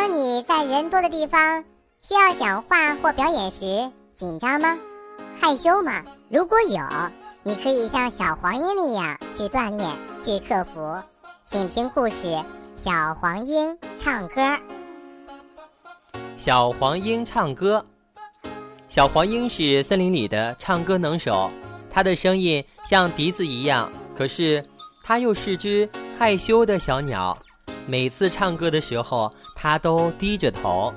当你在人多的地方需要讲话或表演时，紧张吗？害羞吗？如果有，你可以像小黄莺那样去锻炼、去克服。请听故事《小黄莺唱歌》。小黄莺唱歌。小黄莺是森林里的唱歌能手，它的声音像笛子一样，可是它又是只害羞的小鸟。每次唱歌的时候，它都低着头。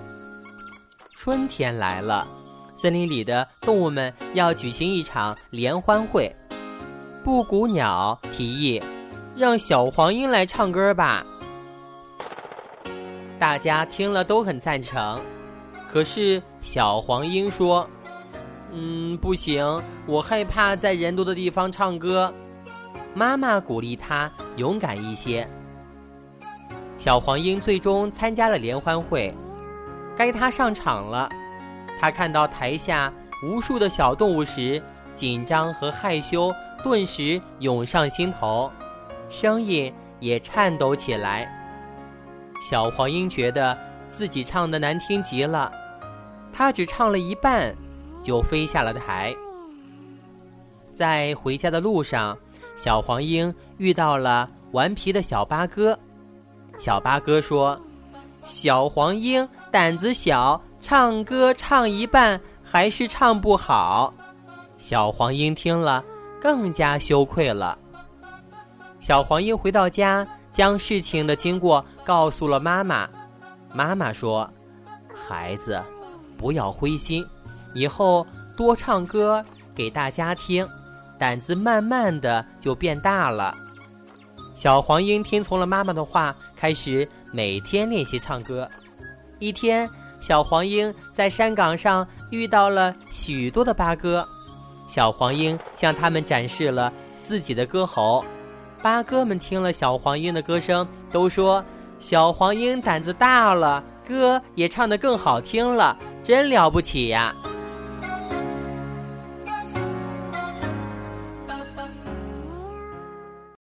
春天来了，森林里的动物们要举行一场联欢会。布谷鸟提议，让小黄莺来唱歌吧。大家听了都很赞成，可是小黄莺说：“嗯，不行，我害怕在人多的地方唱歌。”妈妈鼓励他勇敢一些。小黄莺最终参加了联欢会，该他上场了。他看到台下无数的小动物时，紧张和害羞顿时涌上心头，声音也颤抖起来。小黄莺觉得自己唱的难听极了，他只唱了一半，就飞下了台。在回家的路上，小黄莺遇到了顽皮的小八哥。小八哥说：“小黄莺胆子小，唱歌唱一半还是唱不好。”小黄莺听了更加羞愧了。小黄莺回到家，将事情的经过告诉了妈妈。妈妈说：“孩子，不要灰心，以后多唱歌给大家听，胆子慢慢的就变大了。”小黄莺听从了妈妈的话，开始每天练习唱歌。一天，小黄莺在山岗上遇到了许多的八哥，小黄莺向他们展示了自己的歌喉。八哥们听了小黄莺的歌声，都说：“小黄莺胆子大了，歌也唱得更好听了，真了不起呀！”